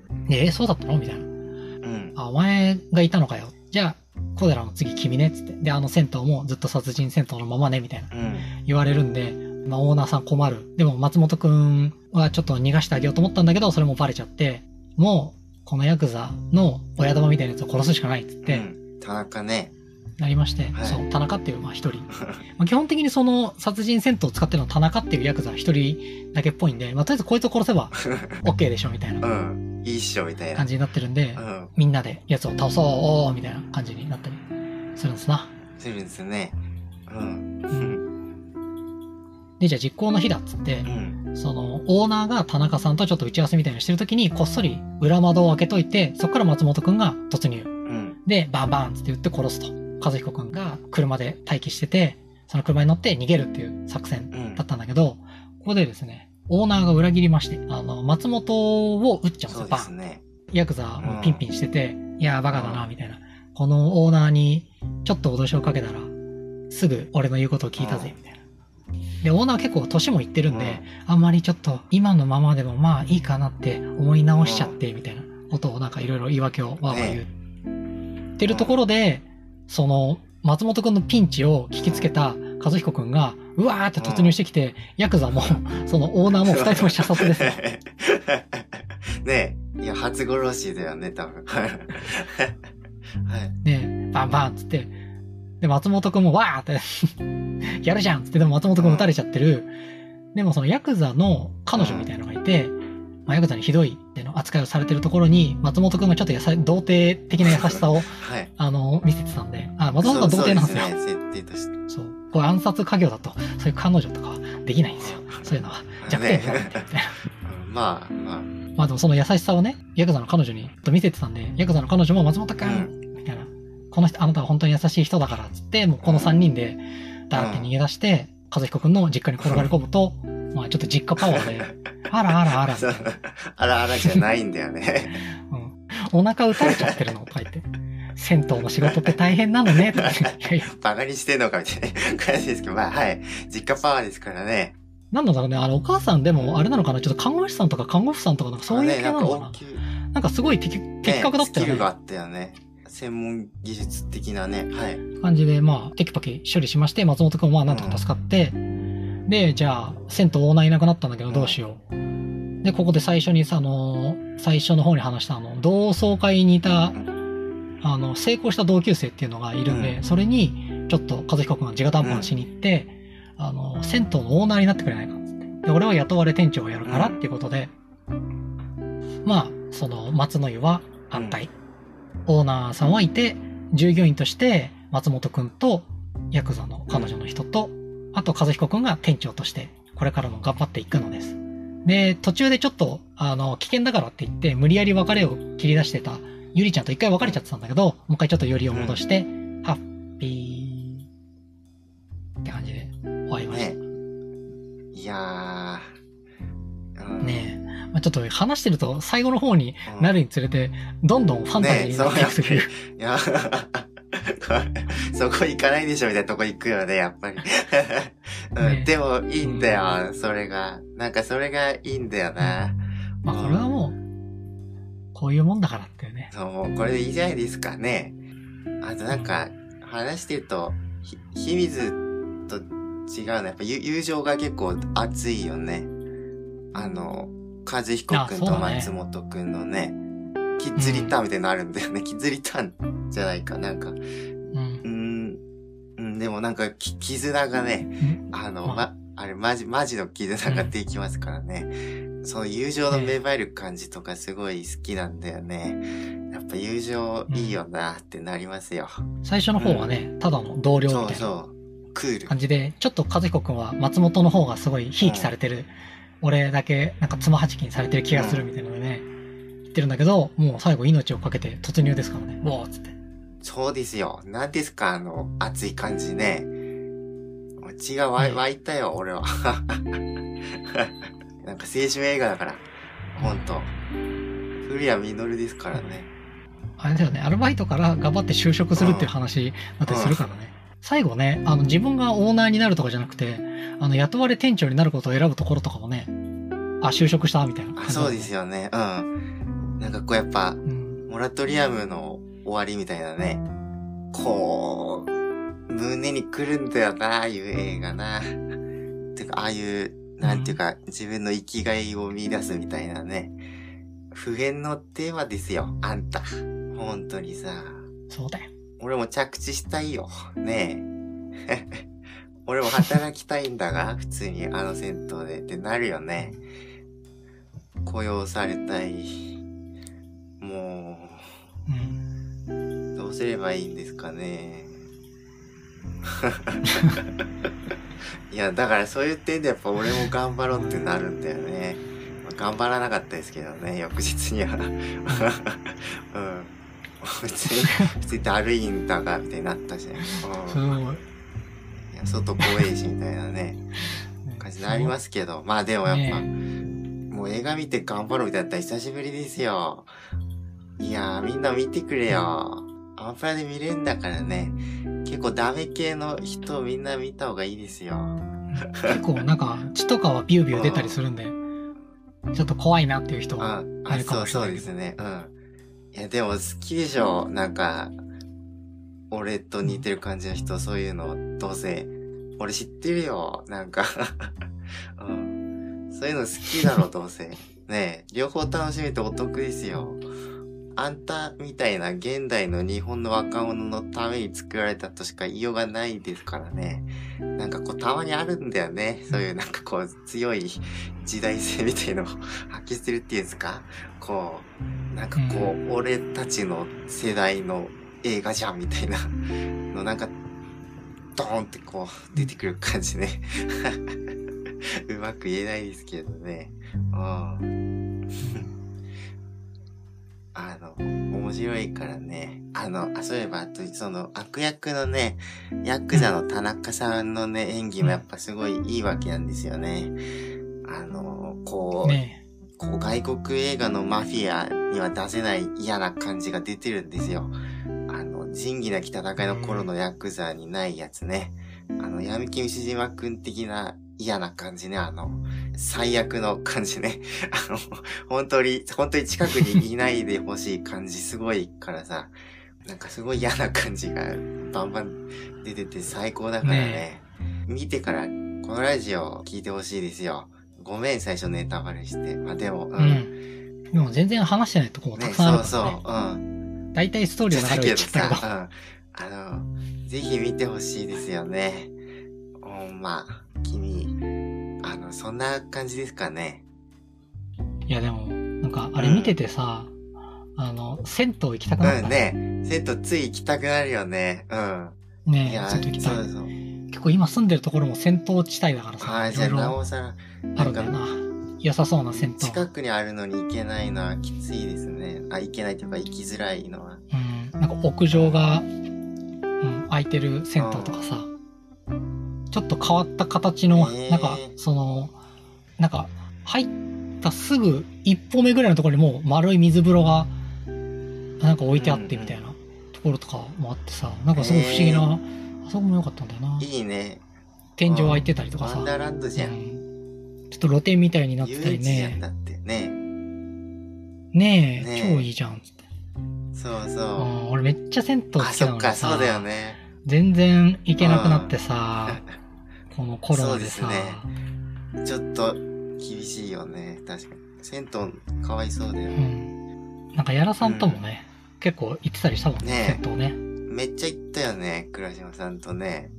うん。で、え、そうだったの？みたいな。うん。あ、お前がいたのかよ。じゃあ、小寺の次君ね、つって。で、あの銭湯もずっと殺人銭湯のままね、みたいなうん。言われるんで、まあオーナーさん困る。でも松本くんはちょっと逃がしてあげようと思ったんだけど、それもバレちゃって、もう、このヤクザの親玉みたいなやつを殺すしかないっつって、うん田中ね。なりまして、はいそう、田中っていう、まあ一人。まあ、基本的にその殺人戦闘を使ってるのは田中っていうヤクザ一人だけっぽいんで、まあとりあえずこいつを殺せば OK でしょみたいなうん。いいっしょ、みたいな。感じになってるんでう、ん。みんなで奴を倒そうみたいな感じになったりするんですな。するんですね。うん。うん。で、じゃあ実行の日だっつってう、ん。そのオーナーが田中さんとちょっと打ち合わせみたいなのしてる時にこっそり裏窓を開けといて、そこから松本くんが突入。うん。で、バンバンって言って殺すと。和彦くんが車で待機してて、その車に乗って逃げるっていう作戦うんだったんだけど、ここでですね、オーナーが裏切りまして、あの、松本を撃っちゃうんですよ、バン。すね。ヤクザもピンピンしてて、いやーバカだな、みたいな。このオーナーにちょっと脅しをかけたら、すぐ俺の言うことを聞いたぜ、みたいな。で、オーナーは結構年もいってるんで、あんまりちょっと今のままでもまあいいかなって思い直しちゃって、みたいなことをなんかいろいろ言い訳をわーわー言ってるところで、その、松本くんのピンチを聞きつけた和彦くんが、うわーって突入してきて、ヤクザも、そのオーナーも二人とも射殺ですよ。ねえ。いや、初殺しだよね、多分。はい。はい。で、バンバンっつって、で、松本くんもわーって、やるじゃんっつって、でも松本くん撃たれちゃってる。でもそのヤクザの彼女みたいなのがいて、まあ、ヤクザにひどいっての扱いをされてるところに、松本くんがちょっとやさ童貞的な優しさを、はい。あの、見せてたんで、あ、松本は童貞なんですよ。そうですね、設定として。そう。これ暗殺家業だと、そういう彼女とかはできないんですよ。そういうのは。弱点があって、みたいな。うんまあ、まあ、まあでもその優しさをね、ヤクザの彼女にと見せてたんで、ヤクザの彼女も松本くん、うみたいな。この人、あなたは本当に優しい人だから、つって、もうこの3人で、ダーって逃げ出して、和彦くんの実家に転がり込むと、まあちょっと実家パワーで、あらあらあら、みたそういな。あらあらじゃないんだよね。うん。お腹打たれちゃってるの？とか言って。銭湯の仕事って大変なのね、と かバカにしてんのかみたいな感じですけど、まあはい。実家パワーですからね。なんだろうね、あの、お母さんでも、あれなのかな、ちょっと看護師さんとか看護婦さんとかなんかそういう系なのかな？ねなんなんかすごい的的確だったよね。ねスキルがあったよね。専門技術的なね。はい。感じで、まあ、テキパキ処理しまして、松本くんはなんとか助かって、で、じゃあ、銭湯オーナーいなくなったんだけどどうしよう。で、ここで最初にさ、あの、最初の方に話した、あの、同窓会にいた、あの、成功した同級生っていうのがいるんで、うんそれに、ちょっと、和彦くんが直談判しに行って、あの、銭湯のオーナーになってくれないかっつって。で、俺は雇われ店長をやるからっていうことで、まあ、その、松の湯は安泰。オーナーさんはいて、従業員として、松本くんと、ヤクザの彼女の人と、あと和彦くんが店長として、これからも頑張っていくのです。で、途中でちょっと、あの、危険だからって言って、無理やり別れを切り出してた、ゆりちゃんと一回別れちゃってたんだけど、もう一回ちょっとよりを戻して、ハッピーって感じで終わりました。ねいやー。うんねえ。まあ、ちょっと話してると最後の方になるにつれて、どんどんファンタジーになっていくという。いや、そこ行かないでしょみたいなとこ行くよね、やっぱり。うんねでもいいんだよ、それが。なんかそれがいいんだよな。まあこれはもう、こういうもんだからっていうね。そう、もうこれでいいじゃないですかね。あとなんか、話してると、ひ、秘密と違うの。やっぱ友友情が結構熱いよね。あの、和彦くんと松本くんのね、キッズリターンみたいなのあるんだよね。キッズリターンじゃないか。なんか、ううん。うん、でもなんか、き、絆がね、あの、まま、あれ、マジ、マジの絆ができますからね。その友情の芽生える感じとかすごい好きなんだよね。やっぱ友情いいよなってなりますよ。最初の方はね、ただの同僚みたいなそうそう。クール。感じで、ちょっと和彦くんは松本の方がすごいひいきされてる。俺だけなんかつまはじきにされてる気がするみたいなのでね、言ってるんだけど、もう最後命をかけて突入ですからね。わーっつって。そうですよ。何ですかあの、熱い感じね。血が湧いね湧いたよ、俺は。なんか青春映画だから。ほんと。古谷実ですからね。あれだよね、アルバイトから頑張って就職するっていう話だったりするからね。最後ね、あの自分がオーナーになるとかじゃなくて、あの雇われ店長になることを選ぶところとかもね、あ、就職したみたいなねそうですよね。うん。なんかこうやっぱ、うん。モラトリアムの終わりみたいなね。こう、胸に来るんだよな、ああいう映画な。てか、ああいう、なんていうか、自分の生きがいを見出すみたいなね。普遍のテーマですよ、あんた。本当にさ。そうだよ。俺も着地したいよ。ねえ。俺も働きたいんだが、普通にあの銭湯でってなるよね。雇用されたい。もうん。う、どうすればいいんですかね。いや、だからそういう点でやっぱ俺も頑張ろうってなるんだよね。まあ頑張らなかったですけどね、翌日には。うん。普通に、普通にだるいんだが、みたいになったじゃん。うんい。いや外怖えし、みたいなね、感じになりますけど。まあでもやっぱ、もう映画見て頑張ろうみたいなったら久しぶりですよ。いやー、みんな見てくれよ。アマプラで見れんだからね。結構ダメ系の人みんな見た方がいいですよ。結構なんか血とかはビュービュー出たりするんで、ちょっと怖いなっていう人は、あ、るかそうそうもしれないけどですね。うん。いや、でも好きでしょ。なんか、俺と似てる感じの人、そういうの、どうせ。俺知ってるよ。なんか、うん。そういうの好きだろ、どうせ。ねえ、両方楽しめてお得ですよ。あんたみたいな現代の日本の若者のために作られたとしか言いようがないですからね。なんかこう、たまにあるんだよね。そういうなんかこう、強い時代性みたいのを発揮するっていうんですか？こう、なんかこう、俺たちの世代の映画じゃんみたいなのなんか、ドーンってこう、出てくる感じね。うまく言えないですけどね。うん。あの、面白いからね。あの、あ、そういえば、あと、その、悪役のね、ヤクザの田中さんのね、演技もやっぱすごいいいわけなんですよね。あの、こう、ねこう外国映画のマフィアには出せない嫌な感じが出てるんですよ。あの、仁義なき戦いの頃のヤクザにないやつね。あの、闇金牛島くん的な嫌な感じね。あの、最悪の感じね。あの、本当に、本当に近くにいないでほしい感じすごいからさ、なんかすごい嫌な感じがバンバン出てて最高だからね。ね見てからこのラジオ聞いてほしいですよ。ごめん、最初ネタバレして。まあでも、う。うんん。でも全然話してないとこもたね、くさんあるそうからね。そう、うん。大体ストーリーの流れを言っちゃったけど。さ、うん。あの、ぜひ見てほしいですよね。うん、まあ、君、あの、そんな感じですかね。いやでも、なんかあれ見ててさ、あの、銭湯行きたくなった？うんね。セットつい行きたくなるよね。うん。いねや、銭湯行きたい。そうそう。結構今住んでるところも銭湯地帯だからさ、あいろさら、あるんだよな。良さそうな銭湯。近くにあるのに行けないのはきついですね。あ、行けないというか行きづらいのは。うん。なんか屋上が、うん、空いてる銭湯とかさ、ちょっと変わった形の、なんか、その、なんか、入ったすぐ一歩目ぐらいのところにもう丸い水風呂が、なんか置いてあってみたいなところとかもあってさ、なんかすごい不思議な、あそこも良かったんだよな。いいね。天井開いてたりとかさ。ワンダーランドじゃ。うんんちょっと露天みたいになって遊たりね。だってね。ねえ、超いいじゃん。つってそううそう。ん、俺めっちゃ銭湯好あ、きなそっか、のにさ、そうだよね。全然行けなくなってさ、このコロナでさ、そうですちょっと厳しいよね。確かに。銭湯かわいそうだよう。ん。なんか、やらさんともね、結構行ってたりしたもんね、銭湯ね。めっちゃ行ったよね、倉島さんとね。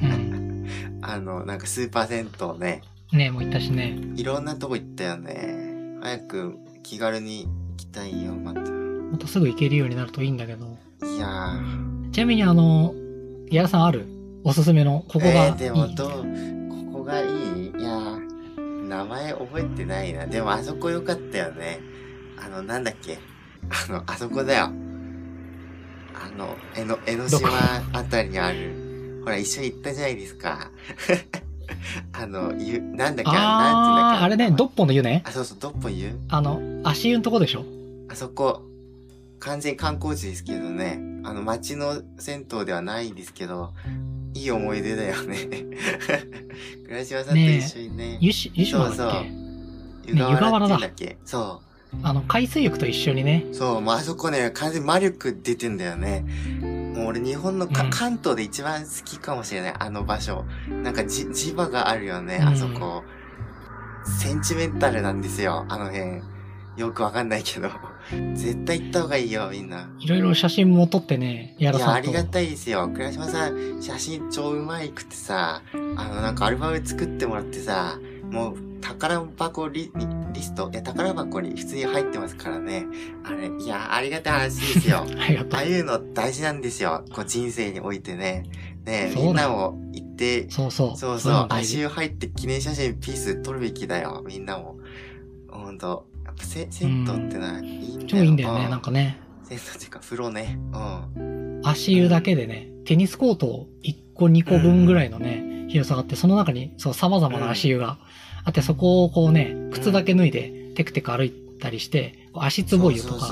うん。あの、なんかスーパー銭湯ね。ねえ、もう行ったしね。いろんなとこ行ったよね。早く気軽に行きたいよ、また。もっとすぐ行けるようになるといいんだけど。いやー。ちなみにあの、やらさんある？おすすめの、ここがいい？えー、でもどう、ここがいい？いやー、名前覚えてないな。でもあそこ良かったよね。あの、なんだっけ？あの、あそこだよ。あの、江ノ、江ノ島あたりにある。ほら、一緒に行ったじゃないですか。あの、ゆ、なんだっけ、なんていうんだっけ？あれね、ドッポンの湯ね。あ、そうそう、どっぽ湯あの、足湯のとこでしょ？あそこ、完全観光地ですけどね。あの、街の銭湯ではないですけど、いい思い出だよね。倉島さんと一緒にね。湯し、湯島だっけ？そうそう湯河原んだっけ？そあの、海水浴と一緒にね。う。そう、もうあそこね、完全に魔力出てんだよね。もう俺日本のか、うん関東で一番好きかもしれない、あの場所。なんかじ、磁場があるよね、うんあそこ。センチメンタルなんですよ、あの辺。よくわかんないけど。絶対行った方がいいよ、みんな。いろいろ写真も撮ってね、やいや、らさんと。ありがたいですよ。倉島さん、写真超うまいくてさ、あの、なんかアルバム作ってもらってさ、もう、宝箱リリリスト、いや、宝箱に普通に入ってますからね。あれ、いや、ありがたい話ですよ。ありがとうああ。いうの大事なんですよ。こう、人生においてね。ねみんなも行って、そうそう。そうそう足湯入って記念写真ピース撮るべきだよ。みんなも。ほんと。やっぱせ、銭湯ってのはいいんだよ。超いいんだよね、うなんかね。銭湯っていうか、風呂ね。うん。足湯だけでね、テニスコート1個2個分ぐらいのね、広さがあって、その中に、そう、様々な足湯があって、そこをこうね、靴だけ脱いで、テクテク歩いたりして、足つぼ湯とか、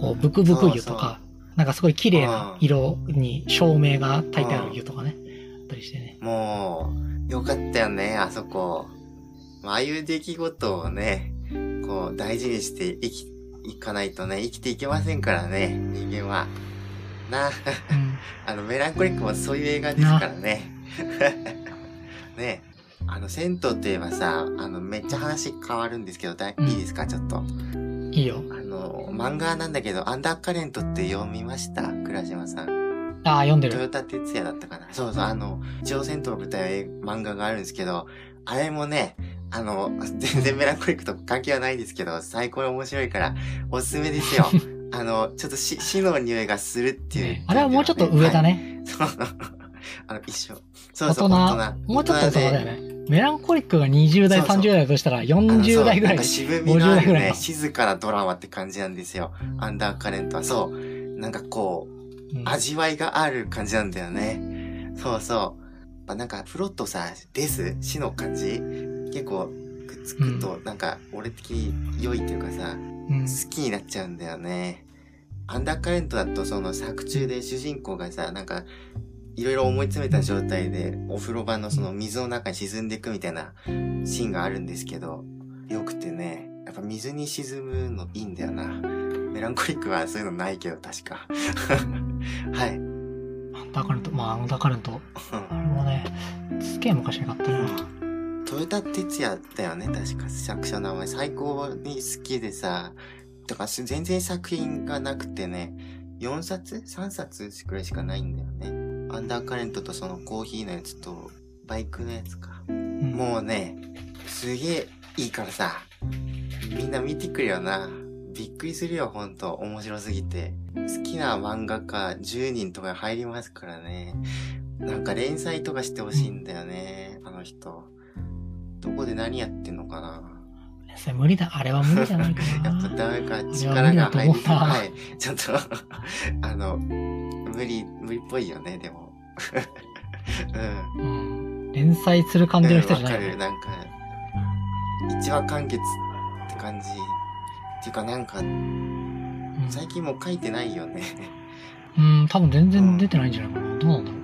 こう、ブクブク湯とか、なんかすごい綺麗な色に照明が焚いてある湯とかね、あったりしてね。もう、よかったよね、あそこ。ああいう出来事をね、こう、大事にして生き、いかないとね、生きていけませんからね、人間は。な、うん。あの、メランコリックもそういう映画ですからね。ねあの、銭湯といえばさ、あの、めっちゃ話変わるんですけど、だいいいですか、ちょっと。いいいよ。あの、漫画なんだけど、アンダーカレントって読みました？倉島さん。ああ、読んでる。豊田哲也だったかな。そうそう、あの、朝鮮との舞台漫画があるんですけど、あれもね、あの、全然メランコリックと関係はないですけど、最高に面白いから、おすすめですよ。あの、ちょっと死死の匂いがするっていう、ねあれはもうちょっと上だね。はい。そう。あの、一緒。そうそう、大人もうちょっと大人だよね。メランコリックが20代、そうそう30代だとしたらあの40代ぐらいそうなんか。渋みのあ50代るね、静かなドラマって感じなんですよ。アンダーカレントは。そう。なんかこう、うん味わいがある感じなんだよね。そうそう。まあ、なんか、フロットさ、です、死の感じ？結構、くっつくと、なんか、俺的に良いっていうかさ、うん好きになっちゃうんだよね。アンダーカレントだと、その作中で主人公がさ、なんか、いろいろ思い詰めた状態で、お風呂場のその水の中に沈んでいくみたいなシーンがあるんですけど、よくてね、やっぱ水に沈むのいいんだよな。メランコリックはそういうのないけど、確か。はい。アンダーカレント、まあ、アンダーカレント。あれもね、すげえ昔に買ったな。豊田哲也だよね、確か作者の名前。最高に好きでさ、だか全然作品がなくてね、4冊 ?3 冊くらいしかないんだよね。アンダーカレントとそのコーヒーのやつと、バイクのやつか。うんもうね、すげえいいからさ、みんな見てくれよな。びっくりするよ、ほんと。面白すぎて。好きな漫画家10人とか入りますからね。なんか連載とかしてほしいんだよね、あの人。どこで何やってんのかなそれ無理だ。あれは無理じゃないか やっぱな。ダメか、力が入り思ったはい。ちょっと、あの、無理、無理っぽいよね、でも。うん。うん。連載する感じの人じゃないよねわかる。。なんか、一話完結って感じ。っていうかなんか、うん最近もう書いてないよね。うん、多分全然出てないんじゃないかな。どうなんだろう。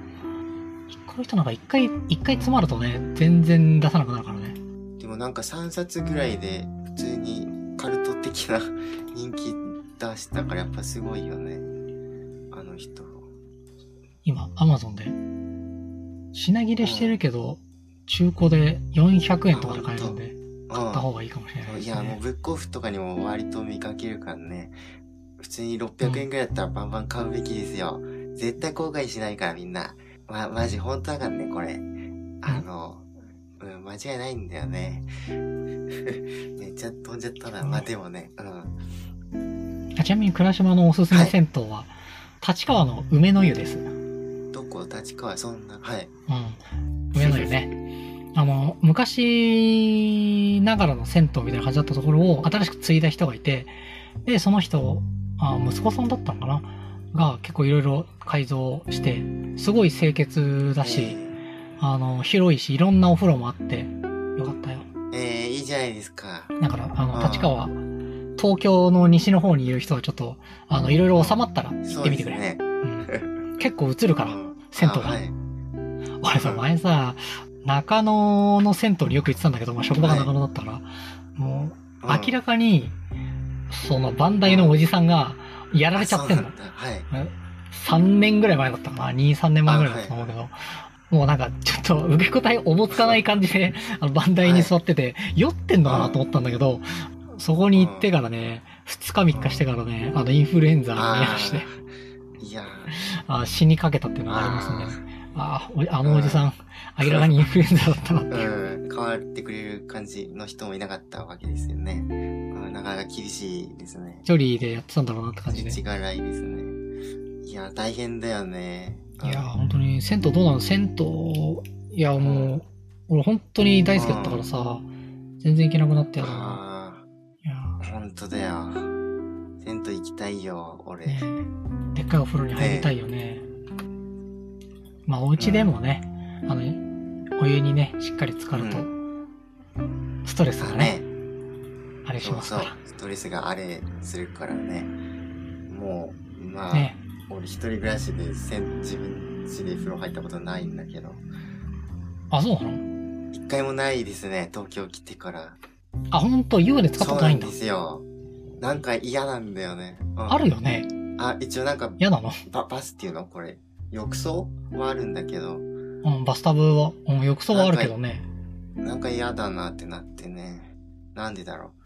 この人なんか一回、一回詰まるとね、全然出さなくなるからね。でもなんか3冊ぐらいで普通にカルト的な 人気出したからやっぱすごいよね。あの人。今、アマゾンで、品切れしてるけど、中古で400円とかで買えるんで、買った方がいいかもしれないですいや、もうね。ブックオフとかにも割と見かけるからね。普通に600円ぐらいだったらバンバン買うべきですよ。絶対後悔しないからみんな。ま、マジ本当だからね、これ。あの、うん、間違いないんだよね。めっちゃ飛んじゃったな。まあ、でもね、うん。あちなみに倉島のおすすめ銭湯は、立川の梅の湯です。うん。どこ？立川？そんな、はい。梅の湯ね。あの、昔ながらの銭湯みたいな感じだったところを新しく継いだ人がいて、で、その人、あ息子さんだったのかな？が結構いろいろ改造して、すごい清潔だし、えあの、広いし、いろんなお風呂もあって、よかったよ。ー、えーいいじゃないですか。だから、あの、うん立川、東京の西の方にいる人はちょっと、あの、いろいろ収まったら行ってみてくれ。ね。うん、結構映るから、うん銭湯があはい。俺さ、前さ、中野の銭湯によく行ってたんだけど、まあ、職場が中野だったから、もう、うん明らかに、その、バンダイのおじさんが、やられちゃってんのはい。3年ぐらい前だったかな。2、3年前ぐらいだったと思うけど、もうなんか、ちょっと受け答えおぼつかない感じで、あの、バンダイに座ってて、酔ってんのかなと思ったんだけど、そこに行ってからね、2日3日してからね、あの、インフルエンザになして、いやあ死にかけたっていうのがありますね。あおあのおじさん、明らかにインフルエンザだったなっていう。ん、変わってくれる感じの人もいなかったわけですよね。うん、なかなか厳しいですね。一人でやってたんだろうなって感じで。土がらいですね。いや、大変だよね。いや、本当に、銭湯どうなの？銭湯、いや、もう、俺本当に大好きだったからさ、全然行けなくなってやだな。あいやあ、ほんとだよ。銭湯行きたいよ、俺。ねでっかいお風呂に入りたいよね。まあ、お家でもね、あの、お湯にね、しっかり浸かると、ストレスがね、あれしそうそうますか。ストレスがあれするからね。もう、まあ、ら。ね。俺一人暮らしでせん自分家で風呂入ったことないんだけど。あ、そうなの？一回もないですね、東京来てから。あ、本当湯船使ったことないんだ。ですよ。なんか嫌なんだよね。うんあるよね。あ、一応なんか、嫌なの？ババスっていうの？これ。浴槽はあるんだけど、うん、バスタブは、うん、浴槽はあるけどね。なんか嫌だなってなってね。なんでだろう。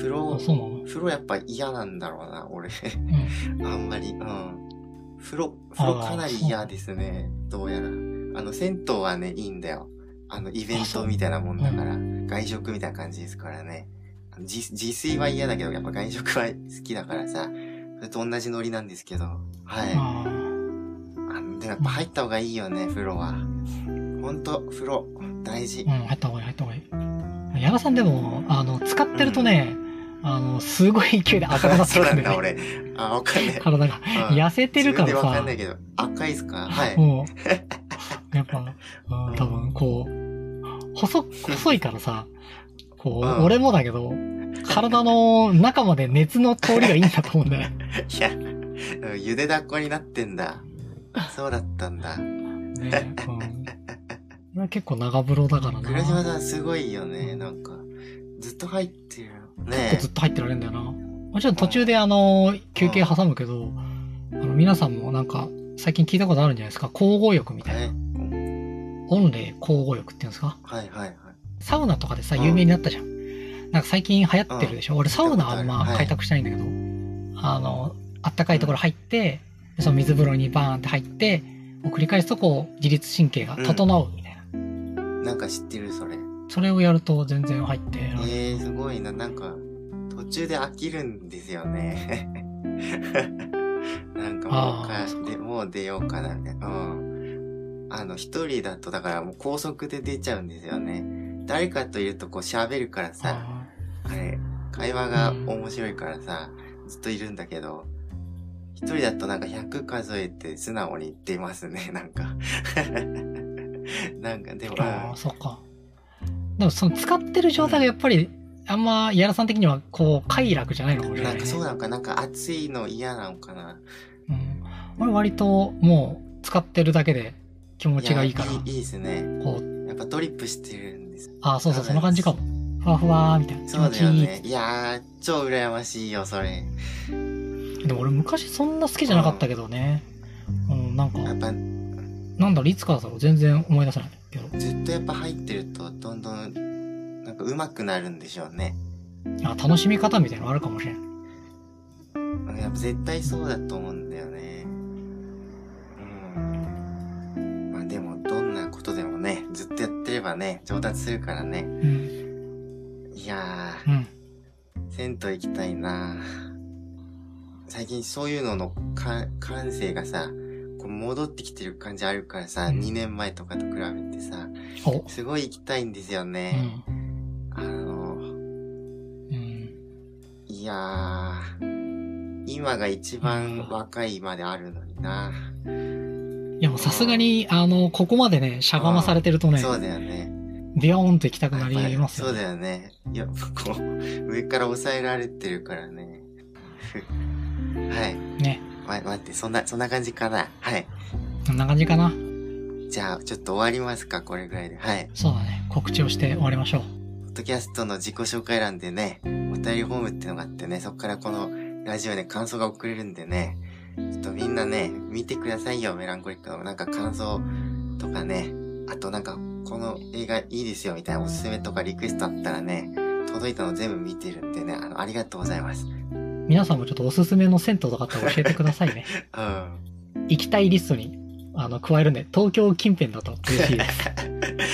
風風呂あ、そうなの？風呂やっぱ嫌なんだろうな、俺。うん。あんまり、うん。風呂、風呂かなり嫌ですね。どうやら。あの、銭湯はね、いいんだよ。あの、イベントみたいなもんだから、外食みたいな感じですからね。自自炊は嫌だけど、やっぱ外食は好きだからさ、それと同じノリなんですけど、はい。あでもやっぱ入った方がいいよね、風呂は。ほんと、風呂、大事あ、う。ん、入った方がいい、入った方がいい。矢田さんでも、あの、使ってるとね、あの、すごい勢いで赤くなってそうなんだ、くるんだよ、ね。俺。あ、わかんない。体が。うん痩せてるからさわかんな、いけど、赤いっすか？はい。もう、やっぱ、うん多分こう、細、細いからさ、こう、うん俺もだけど、体の中まで熱の通りがいいんだと思うんだよ。いや、うんゆでだっこになってんだ。そうだったんだ。ね、うん。結構長風呂だからな。倉島さんすごいよね、なんか。ずっと入ってる。結ね構ずっと入ってられるんだよな。もちろん途中であの、休憩挟むけど、あの、皆さんもなんか、最近聞いたことあるんじゃないですか？交互浴みたいえ。な。温冷交互浴っていうんですか？はいはいはい。サウナとかでさ、うん有名になったじゃん。なんか最近流行ってるでしょ、俺サウナあんまはい開拓したいんだけど、あの、あったかいところ入って、でその水風呂にバーンって入って、を繰り返すとこう、自律神経が整うみたいな。なんか知ってるそれ。それをやると全然入って、えー、すごいな。なんか、途中で飽きるんですよね。なんかもうあかーで、もう出ようかな、みたいな。うん。あの、一人だと、だからもう高速で出ちゃうんですよね。誰かといるとこう喋るからさ、ああれ、会話が面白いからさ、ずっといるんだけど、一人だとなんか100数えて素直に出ますね、なんか。なんかでも、ーあー、そっか。でもその使ってる状態がやっぱり、あんま、矢田さん的にはこう、快楽じゃないのかもしれなね。ないんかそうなのか、なんか暑いの嫌なのかな。うん。俺割ともう、使ってるだけで気持ちがいいから、やいいいいですね。こう、やっぱトリップしてるんです。ああ、そうそう、そんな感じかも。ふわふわーみたいな。気そう。だよね。いやー、超羨ましいよ、それ。でも俺昔そんな好きじゃなかったけどね。うん、なんか、やっぱ、なんだろう、いつからだろう、全然思い出せないけど。ずっとやっぱ入ってると、どんどん、なんか上手くなるんでしょうね。あ楽しみ方みたいなのあるかもしれん。やっぱ絶対そうだと思うんだよね。うん。まあでも、どんなことでもね、ずっとやってればね、上達するからね。うん。いやうん。ー、銭湯行きたいな最近そういうののか感性がさ、こう戻ってきてる感じあるからさ、うん2年前とかと比べてさ、お。すごい行きたいんですようね。ん。あの、うん。いやー、今が一番若いまであるのにな。いやもうさすがに、あの、ここまでね、しゃがまされてるとね、そうだよね。ビヨーンと行きたくなりますよね。そうだよね。いや、こう、上から抑えられてるからね。はい。ね。ま、待って、そんな、そんな感じかな。はい。こんな感じかな。じゃあ、ちょっと終わりますか、これぐらいで。はい。そうだね。告知をして終わりましょう。ポッドキャストの自己紹介欄でね、お便りフォームってのがあってね、そこからこのラジオで感想が送れるんでね、ちょっとみんなね、見てくださいよ、メランコリックの。なんか感想とかね、あとなんか、この映画いいですよ、みたいなおすすめとかリクエストあったらね、届いたの全部見てるんでね、あの、ありがとうございます。皆さんもちょっとおすすめの銭湯とかあったら教えてくださいね。うん。行きたいリストに、あの、加えるんで、東京近辺だと嬉しいです。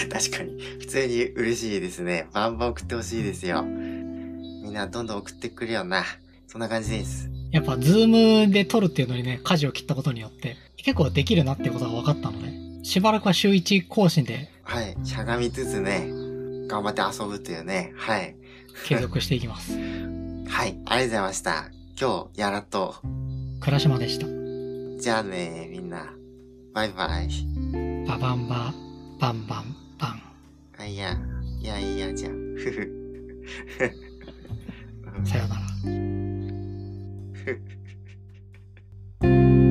確かに、普通に嬉しいですね。バンバン送ってほしいですよ。みんなどんどん送ってくるよな。そんな感じです。やっぱ、ズームで撮るっていうのにね、舵を切ったことによって、結構できるなっていうことが分かったので、しばらくは週1更新ではい。しゃがみつつね、頑張って遊ぶというね。はい。継続していきます。はい。ありがとうございました。今日、やらと。倉島でした。じゃあね、みんな。バイバイ。ババンバ、バンバン、バン。あ、いや、いやいやじゃん。ふふ。さようなら。ふふ